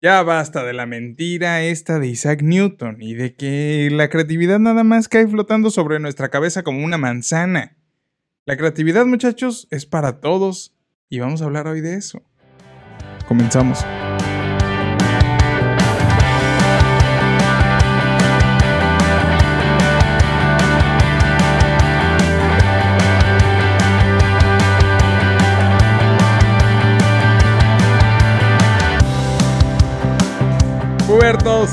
Ya basta de la mentira esta de Isaac Newton y de que la creatividad nada más cae flotando sobre nuestra cabeza como una manzana. La creatividad, muchachos, es para todos y vamos a hablar hoy de eso. Comenzamos. Pubertos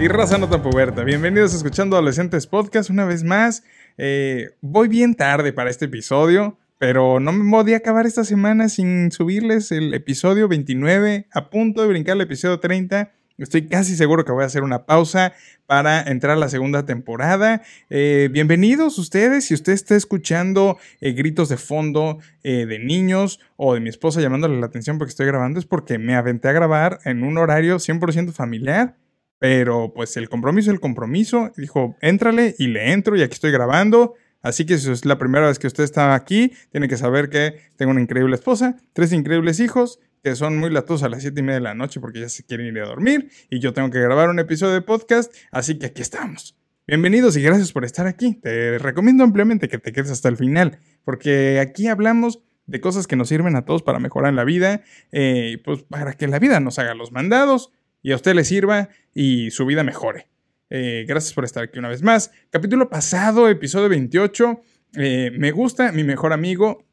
y raza no tan puberta. Bienvenidos a Escuchando Adolescentes Podcast una vez más. Eh, voy bien tarde para este episodio, pero no me podía acabar esta semana sin subirles el episodio 29, a punto de brincar el episodio 30. Estoy casi seguro que voy a hacer una pausa para entrar a la segunda temporada. Eh, bienvenidos ustedes. Si usted está escuchando eh, gritos de fondo de niños o de mi esposa llamándole la atención porque estoy grabando, es porque me aventé a grabar en un horario 100% familiar. Pero pues el compromiso, el compromiso, dijo, éntrale y le entro y aquí estoy grabando. Así que si es la primera vez que usted está aquí, tiene que saber que tengo una increíble esposa, tres increíbles hijos, que son muy latosos a las 7 y media de la noche porque ya se quieren ir a dormir y yo tengo que grabar un episodio de podcast, así que aquí estamos. Bienvenidos y gracias por estar aquí. Te recomiendo ampliamente que te quedes hasta el final, porque aquí hablamos de cosas que nos sirven a todos para mejorar la vida, eh, pues para que la vida nos haga los mandados y a usted le sirva y su vida mejore. Eh, gracias por estar aquí una vez más. Capítulo pasado, episodio 28. Eh, me gusta, mi mejor amigo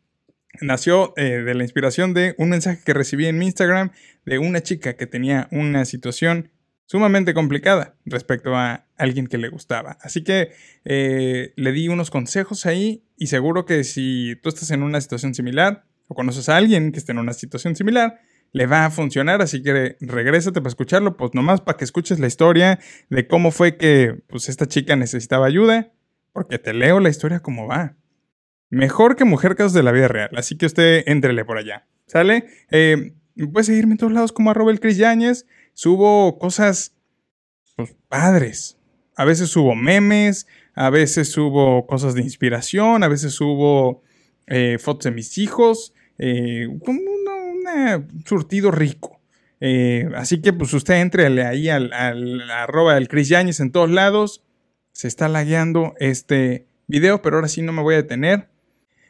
nació eh, de la inspiración de un mensaje que recibí en mi Instagram de una chica que tenía una situación sumamente complicada respecto a alguien que le gustaba. Así que le di unos consejos ahí y seguro que si tú estás en una situación similar o conoces a alguien que esté en una situación similar, le va a funcionar, así que regrésate para escucharlo, pues nomás para que escuches la historia de cómo fue que pues esta chica necesitaba ayuda, porque te leo la historia como va. Mejor que Mujer Casos de la Vida Real, así que usted entrele por allá, ¿sale? Eh, puedes seguirme en todos lados como arroba el Cris Yáñez, subo cosas, pues padres, a veces subo memes, a veces subo cosas de inspiración, a veces subo eh, fotos de mis hijos, eh, como surtido rico. Eh, así que pues usted entre ahí al, al del Chris en todos lados. Se está lagueando este video, pero ahora sí no me voy a detener.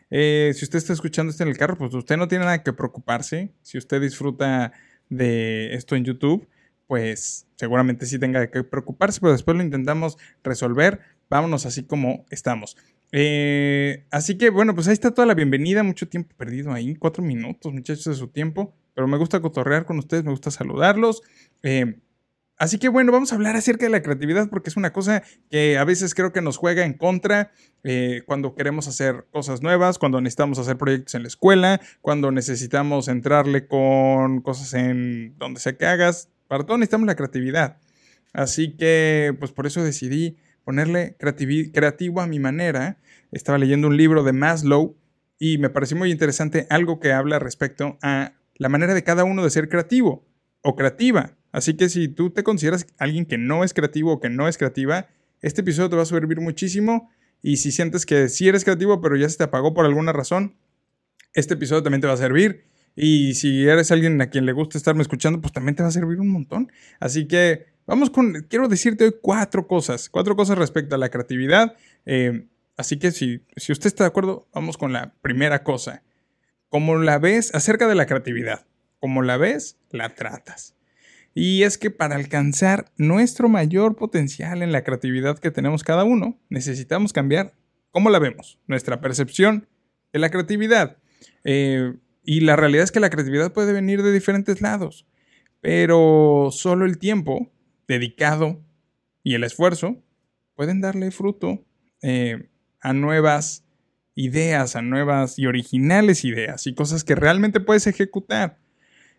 Eh, si usted está escuchando esto en el carro, pues usted no tiene nada que preocuparse. Si usted disfruta de esto en YouTube, pues seguramente sí tenga que preocuparse, pero después lo intentamos resolver. Vámonos así como estamos. Eh, así que bueno, pues ahí está toda la bienvenida. Mucho tiempo perdido ahí, cuatro minutos, muchachos, de su tiempo. Pero me gusta cotorrear con ustedes, me gusta saludarlos. Eh, así que bueno, vamos a hablar acerca de la creatividad porque es una cosa que a veces creo que nos juega en contra eh, cuando queremos hacer cosas nuevas, cuando necesitamos hacer proyectos en la escuela, cuando necesitamos entrarle con cosas en donde sea que hagas. Para todo necesitamos la creatividad. Así que pues por eso decidí ponerle creativo a mi manera. Estaba leyendo un libro de Maslow y me pareció muy interesante algo que habla respecto a la manera de cada uno de ser creativo o creativa. Así que si tú te consideras alguien que no es creativo o que no es creativa, este episodio te va a servir muchísimo. Y si sientes que sí eres creativo, pero ya se te apagó por alguna razón, este episodio también te va a servir. Y si eres alguien a quien le gusta estarme escuchando, pues también te va a servir un montón. Así que Vamos con, quiero decirte hoy cuatro cosas, cuatro cosas respecto a la creatividad. Eh, así que si, si usted está de acuerdo, vamos con la primera cosa. Como la ves acerca de la creatividad, como la ves, la tratas. Y es que para alcanzar nuestro mayor potencial en la creatividad que tenemos cada uno, necesitamos cambiar cómo la vemos, nuestra percepción de la creatividad. Eh, y la realidad es que la creatividad puede venir de diferentes lados, pero solo el tiempo dedicado y el esfuerzo pueden darle fruto eh, a nuevas ideas, a nuevas y originales ideas y cosas que realmente puedes ejecutar.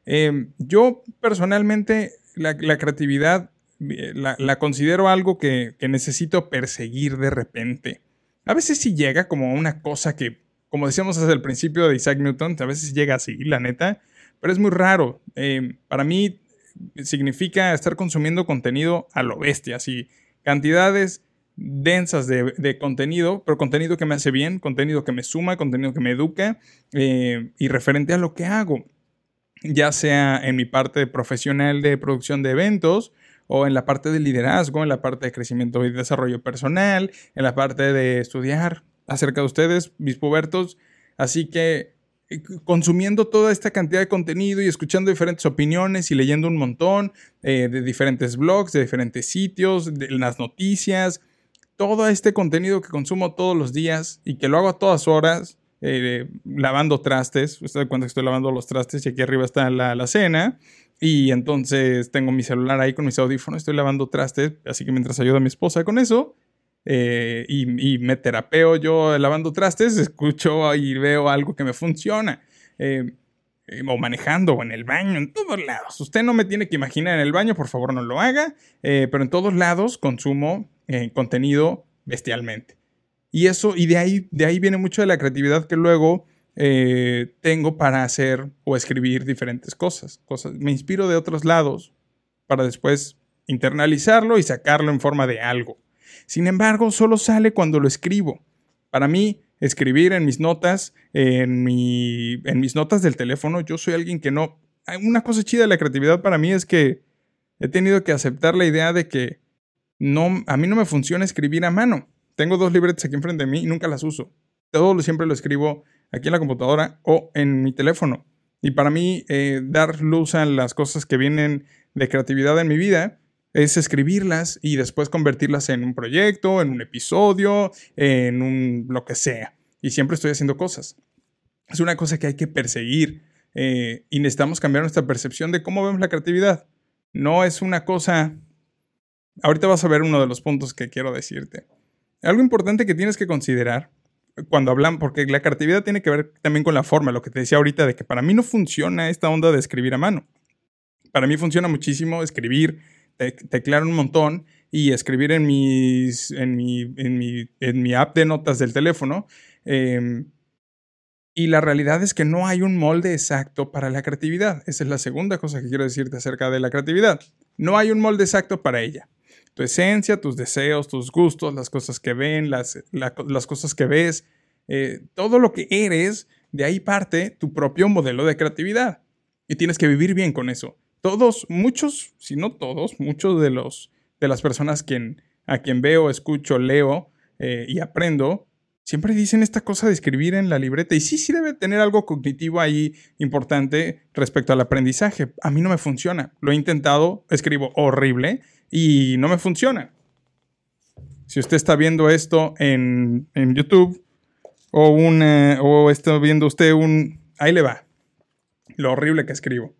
Eh, yo personalmente la, creatividad eh, la, considero algo que, necesito perseguir de repente. A veces sí llega como una cosa que, como decíamos desde el principio de Isaac Newton, a veces llega así, la neta, pero es muy raro. para mí significa estar consumiendo contenido a lo bestia, así cantidades densas de, contenido, pero contenido que me hace bien, contenido que me suma, contenido que me educa eh, y referente a lo que hago. Ya sea en mi parte profesional de producción de eventos o en la parte de liderazgo, en la parte de crecimiento y desarrollo personal, en la parte de estudiar acerca de ustedes, mis pubertos. Así que eh, consumiendo toda esta cantidad de contenido y escuchando diferentes opiniones y leyendo un montón eh, de diferentes blogs, de diferentes sitios, de las noticias, todo este contenido que consumo todos los días y que lo hago a todas horas, eh, lavando trastes. Usted cuenta que estoy lavando los trastes y aquí arriba está la, cena. Y entonces tengo mi celular ahí con mis audífonos, estoy lavando trastes, así que mientras ayudo a mi esposa con eso, eh, y, me terapeo yo lavando trastes, escucho y veo algo que me funciona. Eh, o manejando, o en el baño, en todos lados. Usted no me tiene que imaginar en el baño, por favor no lo haga, pero en todos lados consumo contenido bestialmente. Y eso, y de ahí, de ahí viene mucho de la creatividad que luego eh, tengo para hacer o escribir diferentes cosas, cosas. Me inspiro de otros lados para después internalizarlo y sacarlo en forma de algo. Sin embargo, solo sale cuando lo escribo. Para mí, escribir en mis notas, en, mi, en mis notas del teléfono, yo soy alguien que no... Una cosa chida de la creatividad para mí es que he tenido que aceptar la idea de que no, a mí no me funciona escribir a mano. Tengo dos libretas aquí enfrente de mí y nunca las uso. Todo lo, siempre lo escribo aquí en la computadora o en mi teléfono. Y para mí, eh, dar luz a las cosas que vienen de creatividad en mi vida es escribirlas y después convertirlas en un proyecto, en un episodio, en un lo que sea. Y siempre estoy haciendo cosas. Es una cosa que hay que perseguir eh, y necesitamos cambiar nuestra percepción de cómo vemos la creatividad. No es una cosa... Ahorita vas a ver uno de los puntos que quiero decirte. Algo importante que tienes que considerar cuando hablan, porque la creatividad tiene que ver también con la forma, lo que te decía ahorita de que para mí no funciona esta onda de escribir a mano. Para mí funciona muchísimo escribir, teclear un montón y escribir en, en, mi, en, mi, en mi app de notas del teléfono. Em, y la realidad es que no hay un molde exacto para la creatividad. Esa es la segunda cosa que quiero decirte acerca de la creatividad. No hay un molde exacto para ella tu esencia, tus deseos, tus gustos, las cosas que ven, las, las cosas que ves, eh, todo lo que eres, de ahí parte tu propio modelo de creatividad. Y tienes que vivir bien con eso. Todos, muchos, si no todos, muchos de, los, de las personas quien, a quien veo, escucho, leo eh, y aprendo, siempre dicen esta cosa de escribir en la libreta. Y sí, sí debe tener algo cognitivo ahí importante respecto al aprendizaje. A mí no me funciona. Lo he intentado, escribo horrible y no me funciona. Si usted está viendo esto en, YouTube o, o está viendo usted un... Ahí le va. Lo horrible que escribo.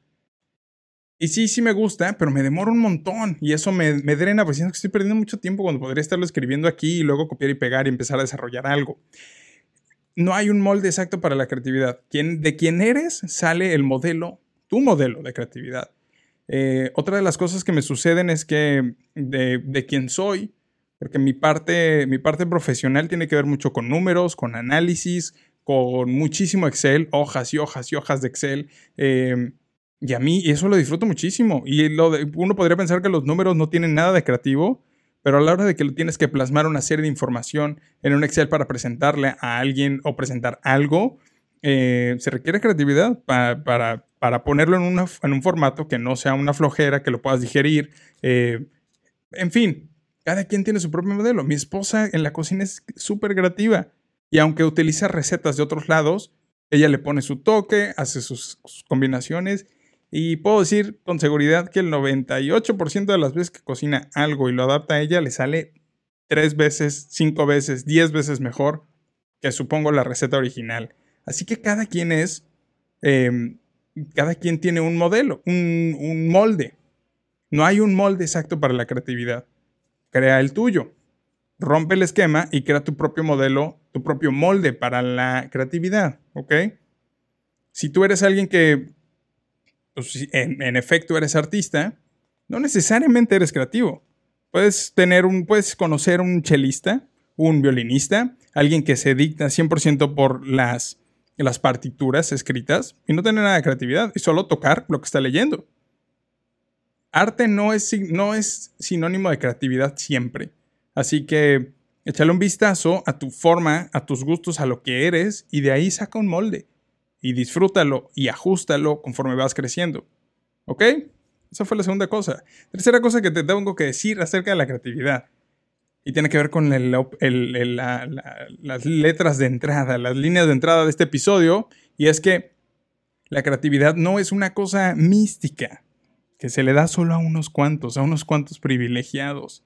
Y sí, sí me gusta, pero me demora un montón y eso me, me drena, pues siento que estoy perdiendo mucho tiempo cuando podría estarlo escribiendo aquí y luego copiar y pegar y empezar a desarrollar algo. No hay un molde exacto para la creatividad. de quién eres sale el modelo, tu modelo de creatividad. Eh, otra de las cosas que me suceden es que de, de quién soy, porque mi parte, mi parte profesional tiene que ver mucho con números, con análisis, con muchísimo Excel, hojas y hojas y hojas de Excel. Em, y a mí eso lo disfruto muchísimo. Y lo uno podría pensar que los números no tienen nada de creativo, pero a la hora de que lo tienes que plasmar una serie de información en un Excel para presentarle a alguien o presentar algo, eh, se requiere creatividad para, para, ponerlo en, en, un formato que no sea una flojera, que lo puedas digerir. Eh, en fin, cada quien tiene su propio modelo. Mi esposa en la cocina es súper creativa y aunque utiliza recetas de otros lados, ella le pone su toque, hace sus, combinaciones y puedo decir con seguridad que el 98% de las veces que cocina algo y lo adapta a ella le sale tres veces, cinco veces, diez veces mejor que supongo la receta original. Así que cada quien es, em, cada quien tiene un modelo, un, molde. No hay un molde exacto para la creatividad. Crea el tuyo. Rompe el esquema y crea tu propio modelo, tu propio molde para la creatividad, ¿ok? Si tú eres alguien que, pues, en, en efecto, eres artista, no necesariamente eres creativo. Puedes tener un, puedes conocer un chelista, un violinista, alguien que se dicta 100% por las las partituras escritas y no tener nada de creatividad y solo tocar lo que está leyendo. Arte no es, no es sinónimo de creatividad siempre. Así que échale un vistazo a tu forma, a tus gustos, a lo que eres y de ahí saca un molde. y disfrútalo y ajustalo conforme vas creciendo. ¿Ok? Esa fue la segunda cosa. Tercera cosa que te tengo que decir acerca de la creatividad. Y tiene que ver con las letras de entrada, las líneas de entrada de este episodio. Y es que la creatividad no es una cosa mística que se le da solo a unos cuantos, a unos cuantos privilegiados.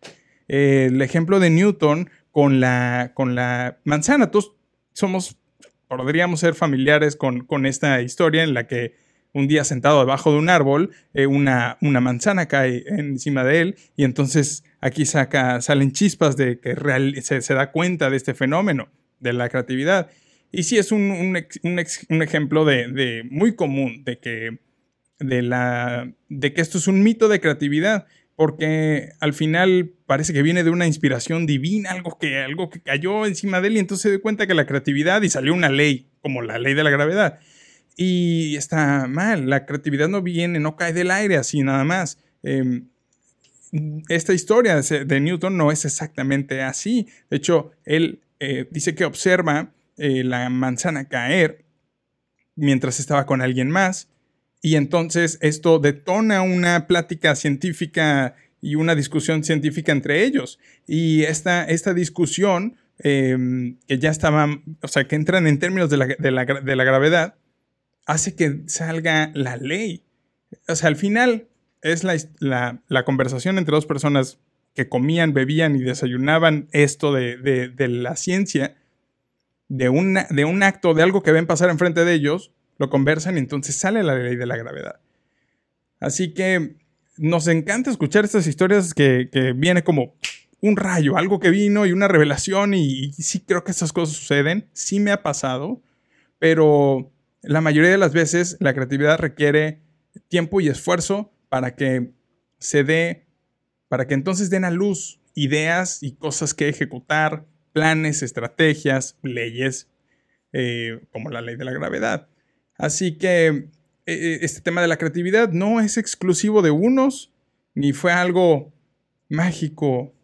El ejemplo de Newton con la, con la manzana. Todos somos, podríamos ser familiares con, con esta historia en la que un día sentado debajo de un árbol, eh, una, una, manzana cae encima de él y entonces aquí salen chispas de que se, se, da cuenta de este fenómeno de la creatividad. Y sí es un, un, un ejemplo de, de, muy común de que, de, la, de que esto es un mito de creatividad porque al final parece que viene de una inspiración divina, algo que, algo que cayó encima de él y entonces se dio cuenta que la creatividad y salió una ley, como la ley de la gravedad. Y está mal, la creatividad no viene, no cae del aire así nada más. Em, esta historia de Newton no es exactamente así. De hecho, él eh, dice que observa eh, la manzana caer mientras estaba con alguien más y entonces esto detona una plática científica y una discusión científica entre ellos. Y esta, esta discusión, em, que ya estaba, o sea, que entran en términos de la, de la, gravedad, hace que salga la ley. O sea, al final es la, la, conversación entre dos personas que comían, bebían y desayunaban esto de, de la ciencia, de, una, de un acto, de algo que ven pasar enfrente de ellos, lo conversan y entonces sale la ley de la gravedad. Así que nos encanta escuchar estas historias que, viene como un rayo, algo que vino y una revelación y, sí creo que esas cosas suceden, sí me ha pasado, pero la mayoría de las veces la creatividad requiere tiempo y esfuerzo para que se dé, para que entonces den a luz ideas y cosas que ejecutar, planes, estrategias, leyes, eh, como la ley de la gravedad. Así que eh, eh, este tema de la creatividad no es exclusivo de unos, ni fue algo mágico,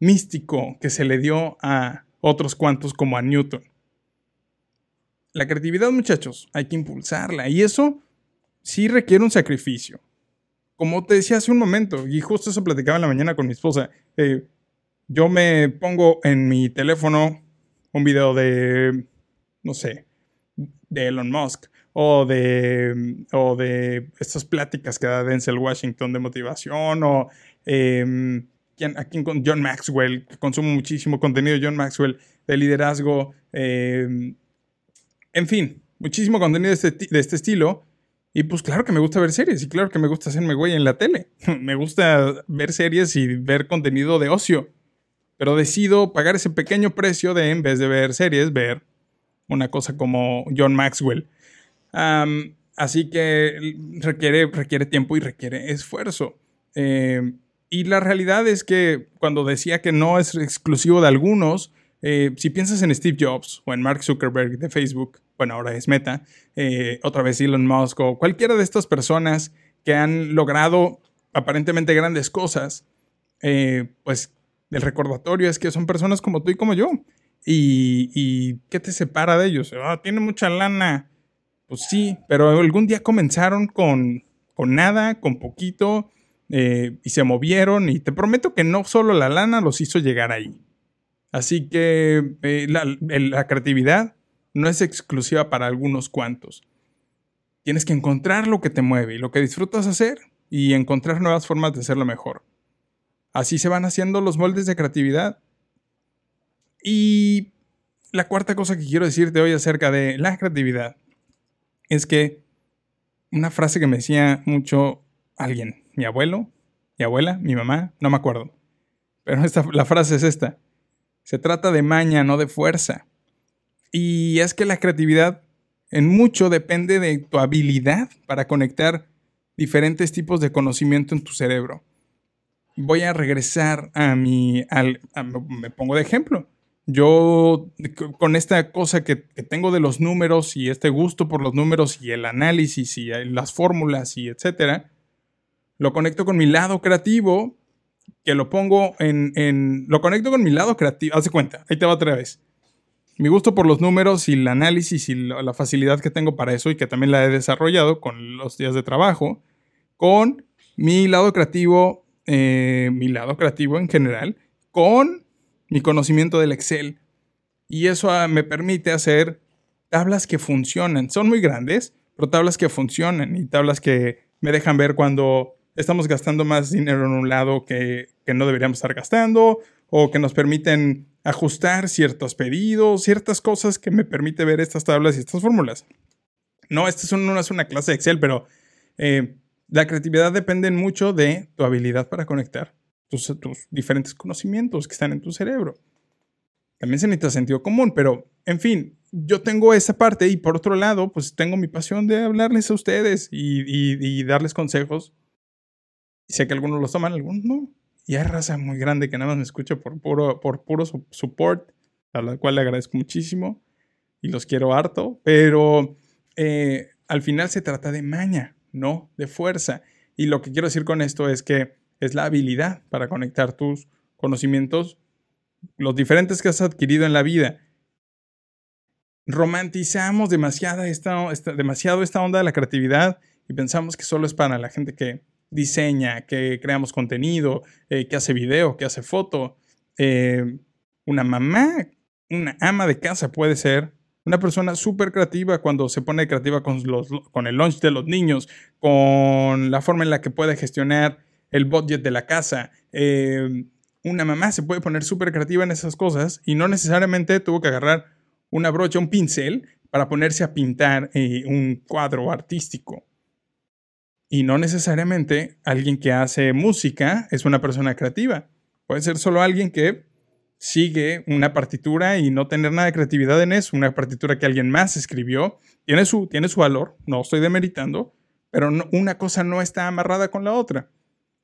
místico que se le dio a otros cuantos como a Newton. La creatividad, muchachos, hay que impulsarla y eso sí requiere un sacrificio. Como te decía hace un momento, y justo eso platicaba en la mañana con mi esposa, eh, yo me pongo en mi teléfono un video de, no sé, de Elon Musk o de, o de estas pláticas que da Denzel Washington de motivación o aquí con John Maxwell, que consumo muchísimo contenido de John Maxwell de liderazgo, em, en fin, muchísimo contenido de este, de este estilo. Y pues claro que me gusta ver series y claro que me gusta hacerme güey en la tele. me gusta ver series y ver contenido de ocio. Pero decido pagar ese pequeño precio de, en vez de ver series, ver una cosa como John Maxwell. así que requiere, requiere tiempo y requiere esfuerzo. Eh, y la realidad es que cuando decía que no es exclusivo de algunos, eh, si piensas en Steve Jobs o en Mark Zuckerberg de Facebook, bueno, ahora es Meta, eh, otra vez Elon Musk o cualquiera de estas personas que han logrado aparentemente grandes cosas, pues el recordatorio es que son personas como tú y como yo. ¿Y, qué te separa de ellos? Ah, tiene mucha lana. Pues sí, pero algún día comenzaron con, con nada, con poquito, eh, y se movieron. Y te prometo que no solo la lana los hizo llegar ahí. Así que eh, la, la creatividad no es exclusiva para algunos cuantos. Tienes que encontrar lo que te mueve y lo que disfrutas hacer y encontrar nuevas formas de hacerlo mejor. Así se van haciendo los moldes de creatividad y la cuarta cosa que quiero decirte hoy acerca de la creatividad es que una frase que me decía mucho alguien, mi abuelo, mi abuela, mi mamá, no me acuerdo. Pero esta, la frase es esta. Se trata de maña, no de fuerza. Y es que la creatividad en mucho depende de tu habilidad para conectar diferentes tipos de conocimiento en tu cerebro. Voy a regresar a mi... Al, me pongo de ejemplo yo con esta cosa que, tengo de los números y este gusto por los números y el análisis y las fórmulas y etcétera, lo conecto con mi lado creativo, que lo pongo en, lo conecto con mi lado creativo, haz cuenta, ahí te va otra vez. mi gusto por los números y el análisis y la facilidad que tengo para eso y que también la he desarrollado con los días de trabajo, con mi lado creativo, eh, mi lado creativo en general, con mi conocimiento del Excel. Y eso ah, me permite hacer tablas que funcionan. Son muy grandes, pero tablas que funcionan y tablas que me dejan ver cuando estamos gastando más dinero en un lado que, que no deberíamos estar gastando o que nos permiten ajustar ciertos pedidos, ciertas cosas que me permite ver estas tablas y estas fórmulas. No, esta no es una clase de Excel, pero eh, la creatividad depende mucho de tu habilidad para conectar tus, tus, diferentes conocimientos que están en tu cerebro. También se necesita sentido común, pero en fin, yo tengo esa parte y por otro lado, pues tengo mi pasión de hablarles a ustedes y, y darles consejos. Sé que algunos los toman, algunos no. Y hay raza muy grande que nada más me escucha por puro, por puro support, a la cual le agradezco muchísimo y los quiero harto, pero eh, al final se trata de maña, no de fuerza. Y lo que quiero decir con esto es que es la habilidad para conectar tus conocimientos, los diferentes que has adquirido en la vida. Romantizamos demasiado esta, demasiado esta onda de la creatividad y pensamos que solo es para la gente que diseña, que creamos contenido, eh, que hace video, que hace foto. Eh, una mamá, una ama de casa puede ser una persona súper creativa cuando se pone creativa con, los, con el lunch de los niños, con la forma en la que puede gestionar el budget de la casa. Eh, una mamá se puede poner súper creativa en esas cosas y no necesariamente tuvo que agarrar una brocha, un pincel para ponerse a pintar un cuadro artístico. Y no necesariamente alguien que hace música es una persona creativa. Puede ser solo alguien que sigue una partitura y no tener nada de creatividad en eso, una partitura que alguien más escribió. Tiene su, tiene su valor, no estoy demeritando, pero una cosa no está amarrada con la otra.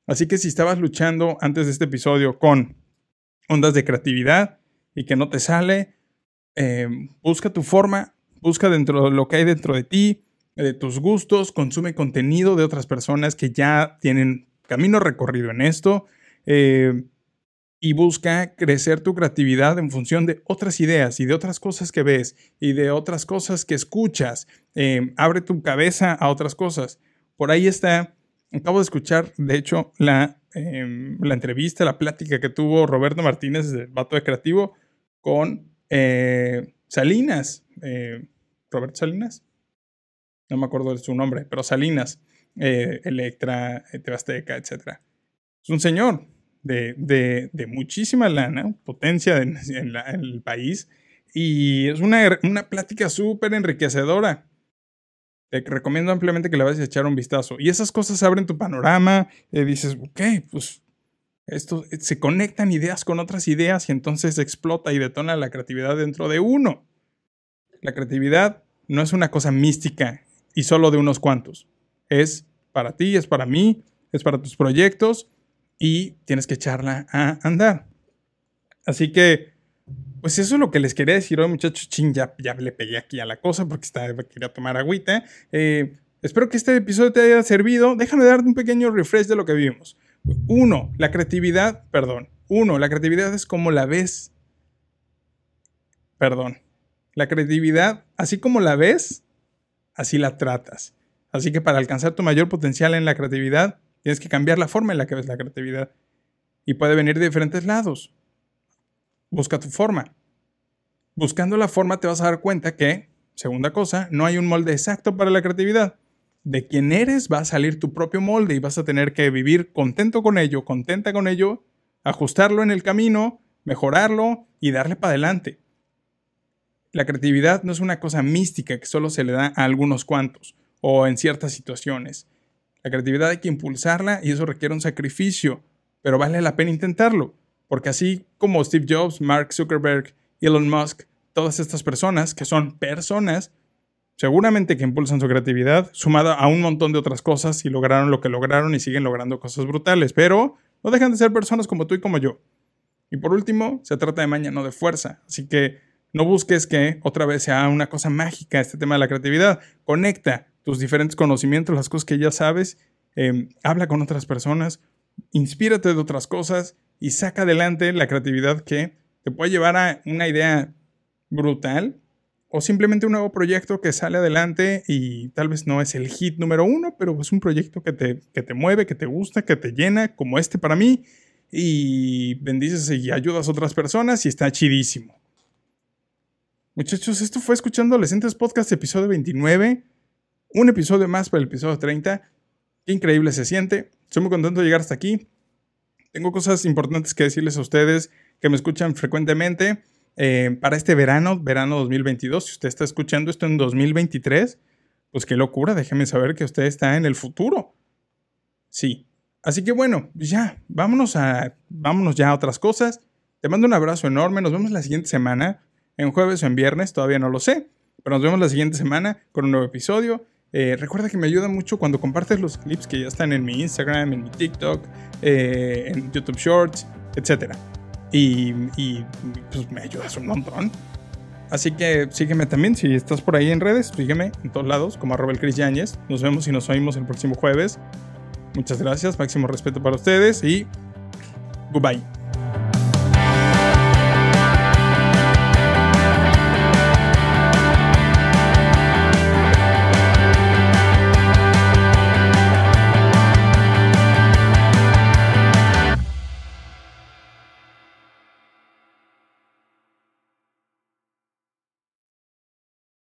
Así que si estabas luchando antes de este episodio con ondas de creatividad y que no te sale, eh, busca tu forma, busca dentro de lo que hay dentro de ti, de tus gustos, consume contenido de otras personas que ya tienen camino recorrido en esto eh, y busca crecer tu creatividad en función de otras ideas y de otras cosas que ves y de otras cosas que escuchas. Eh, abre tu cabeza a otras cosas. Por ahí está, acabo de escuchar, de hecho, la, em, la entrevista, la plática que tuvo Roberto Martínez, el vato de creativo, con eh, Salinas. Roberto Salinas, no me acuerdo de su nombre, pero Salinas, eh, Electra, eh, Tebasteca, etc. Es un señor de, de, muchísima lana, potencia en, el país, y es una, una plática súper enriquecedora. Te recomiendo ampliamente que le vayas a echar un vistazo. Y esas cosas abren tu panorama, dices, ok, pues esto, se conectan ideas con otras ideas y entonces explota y detona la creatividad dentro de uno. La creatividad no es una cosa mística y solo de unos cuantos. Es para ti, es para mí, es para tus proyectos y tienes que echarla a andar. Así que, pues eso es lo que les quería decir hoy, muchachos. Chin, ya, le pegué aquí a la cosa porque está, quería tomar agüita. Eh, espero que este episodio te haya servido. Déjame darte un pequeño refresh de lo que vimos. Uno, la creatividad, perdón. Uno, la creatividad es como la ves. Perdón. La creatividad, así como la ves, así la tratas. Así que para alcanzar tu mayor potencial en la creatividad, tienes que cambiar la forma en la que ves la creatividad. Y puede venir de diferentes lados. Busca tu forma. Buscando la forma te vas a dar cuenta que, segunda cosa, no hay un molde exacto para la creatividad. De quién eres va a salir tu propio molde y vas a tener que vivir contento con ello, contenta con ello, ajustarlo en el camino, mejorarlo y darle para adelante. La creatividad no es una cosa mística que solo se le da a algunos cuantos o en ciertas situaciones. La creatividad hay que impulsarla y eso requiere un sacrificio, pero vale la pena intentarlo, porque así como Steve Jobs, Mark Zuckerberg, Elon Musk, todas estas personas que son personas, seguramente que impulsan su creatividad, sumada a un montón de otras cosas y lograron lo que lograron y siguen logrando cosas brutales, pero no dejan de ser personas como tú y como yo. Y por último, se trata de maña, no de fuerza, así que no busques que otra vez sea una cosa mágica este tema de la creatividad. Conecta tus diferentes conocimientos, las cosas que ya sabes, em, habla con otras personas, inspírate de otras cosas y saca adelante la creatividad que te puede llevar a una idea brutal, o simplemente un nuevo proyecto que sale adelante y tal vez no es el hit número uno, pero es un proyecto que te, que te mueve, que te gusta, que te llena, como este para mí, y bendices y ayudas a otras personas y está chidísimo. Muchachos, esto fue Escuchando Adolescentes Podcast, episodio 29. Un episodio más para el episodio 30. Qué increíble se siente. Estoy muy contento de llegar hasta aquí. Tengo cosas importantes que decirles a ustedes que me escuchan frecuentemente. Eh, para este verano, verano 2022, si usted está escuchando esto en 2023, pues qué locura, déjeme saber que usted está en el futuro. Sí. Así que bueno, ya, vámonos a, vámonos ya a otras cosas. Te mando un abrazo enorme, nos vemos la siguiente semana, en jueves o en viernes, todavía no lo sé, pero nos vemos la siguiente semana con un nuevo episodio. Eh, recuerda que me ayuda mucho cuando compartes los clips que ya están en mi Instagram, en mi TikTok, eh, en YouTube Shorts, etc. Y, pues me ayudas un montón. Así que sígueme también, si estás por ahí en redes, sígueme en todos lados, como arroba el Chris Yáñez. Nos vemos y nos oímos el próximo jueves. Muchas gracias, máximo respeto para ustedes y goodbye.